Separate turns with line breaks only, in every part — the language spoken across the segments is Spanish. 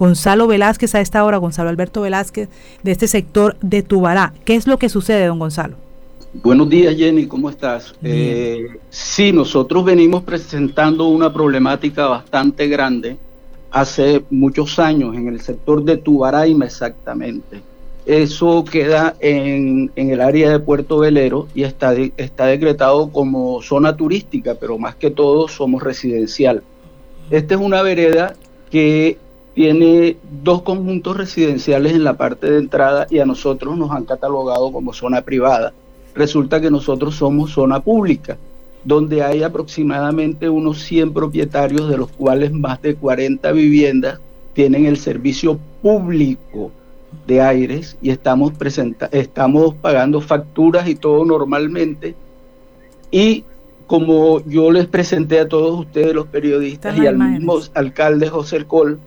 Gonzalo Velázquez a esta hora, Gonzalo Alberto Velázquez, de este sector de Tubará. ¿Qué es lo que sucede, don Gonzalo?
Buenos días, Jenny, ¿cómo estás? Eh, sí, nosotros venimos presentando una problemática bastante grande hace muchos años en el sector de Tubaraima exactamente. Eso queda en, el área de Puerto Velero y está, está decretado como zona turística, pero más que todo somos residencial. Esta es una vereda que tiene dos conjuntos residenciales en la parte de entrada y a nosotros nos han catalogado como zona privada. Resulta que nosotros somos zona pública, donde hay aproximadamente unos 100 propietarios, de los cuales más de 40 viviendas tienen el servicio público de aires y estamos, estamos pagando facturas y todo normalmente. Y como yo les presenté a todos ustedes, los periodistas y al mismo alcalde José Col,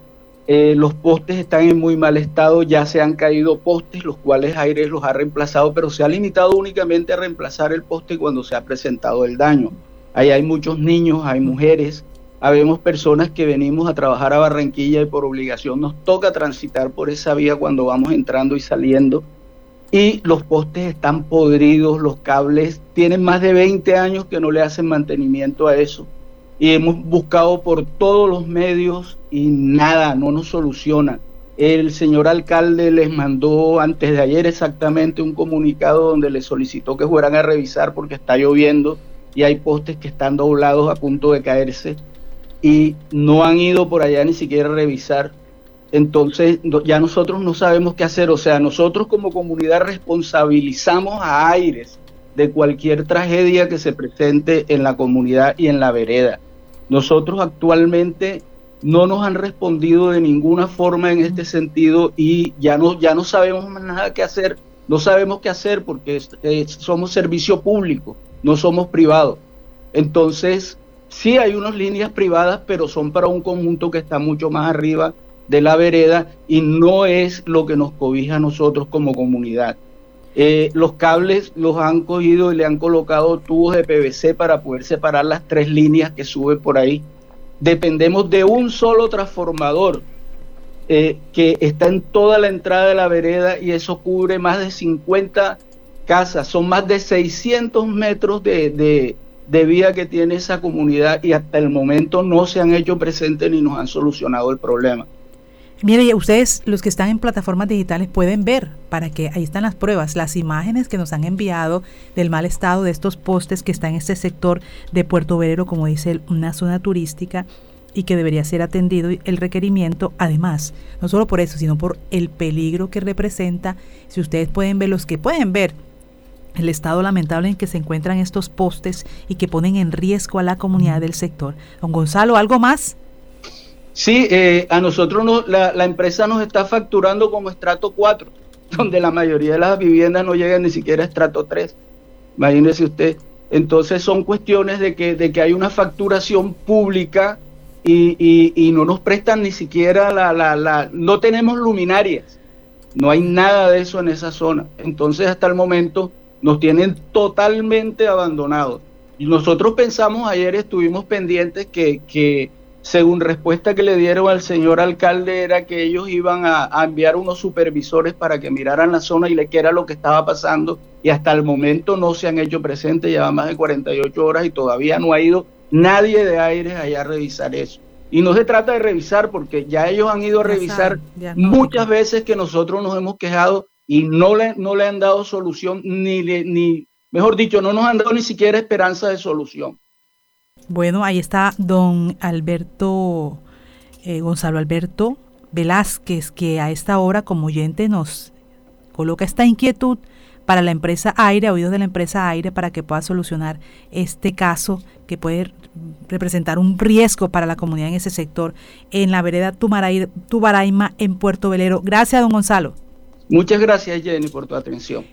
eh, los postes están en muy mal estado, ya se han caído postes, los cuales Aires los ha reemplazado, pero se ha limitado únicamente a reemplazar el poste cuando se ha presentado el daño. Ahí hay muchos niños, hay mujeres, habemos personas que venimos a trabajar a Barranquilla y por obligación nos toca transitar por esa vía cuando vamos entrando y saliendo. Y los postes están podridos, los cables tienen más de 20 años que no le hacen mantenimiento a eso. Y hemos buscado por todos los medios y nada, no nos soluciona. El señor alcalde les mandó antes de ayer exactamente un comunicado donde le solicitó que fueran a revisar porque está lloviendo y hay postes que están doblados a punto de caerse y no han ido por allá ni siquiera a revisar. Entonces ya nosotros no sabemos qué hacer. O sea, nosotros como comunidad responsabilizamos a Aires de cualquier tragedia que se presente en la comunidad y en la vereda. Nosotros actualmente no nos han respondido de ninguna forma en este sentido y ya no, ya no sabemos más nada que hacer. No sabemos qué hacer porque somos servicio público, no somos privados. Entonces, Sí hay unas líneas privadas, pero son para un conjunto que está mucho más arriba de la vereda y no es lo que nos cobija a nosotros como comunidad. Eh, los cables los han cogido y le han colocado tubos de PVC para poder separar las tres líneas que suben por ahí. Dependemos de un solo transformador eh, que está en toda la entrada de la vereda y eso cubre más de 50 casas. Son más de 600 metros de, de vida que tiene esa comunidad y hasta el momento no se han hecho presentes ni nos han solucionado el problema.
Mire, ustedes los que están en plataformas digitales pueden ver, para que ahí están las pruebas, las imágenes que nos han enviado del mal estado de estos postes que están en este sector de Puerto Verero, como dice una zona turística, y que debería ser atendido el requerimiento, además, no solo por eso, sino por el peligro que representa, si ustedes pueden ver, los que pueden ver el estado lamentable en que se encuentran estos postes y que ponen en riesgo a la comunidad del sector. Don Gonzalo, ¿algo más?
Sí, eh, a nosotros no, la, la, empresa nos está facturando como estrato 4, donde la mayoría de las viviendas no llegan ni siquiera a estrato 3. Imagínese usted. Entonces son cuestiones de que, de que hay una facturación pública y, y, y no nos prestan ni siquiera la, la, la, no tenemos luminarias. No hay nada de eso en esa zona. Entonces hasta el momento nos tienen totalmente abandonados. Y nosotros pensamos, ayer estuvimos pendientes que, que según respuesta que le dieron al señor alcalde era que ellos iban a, enviar unos supervisores para que miraran la zona y le qué era lo que estaba pasando y hasta el momento no se han hecho presentes, lleva más de 48 horas y todavía no ha ido nadie de aires allá a revisar eso. Y no se trata de revisar porque ya ellos han ido a revisar muchas veces que nosotros nos hemos quejado y no le, no le han dado solución, ni, ni, mejor dicho, no nos han dado ni siquiera esperanza de solución.
Bueno, ahí está don Alberto, eh, Gonzalo Alberto Velázquez, que a esta hora como oyente nos coloca esta inquietud para la empresa Aire, oídos de la empresa Aire, para que pueda solucionar este caso que puede representar un riesgo para la comunidad en ese sector, en la vereda Tubaraima, en Puerto Velero. Gracias, don Gonzalo.
Muchas gracias Jenny por tu atención.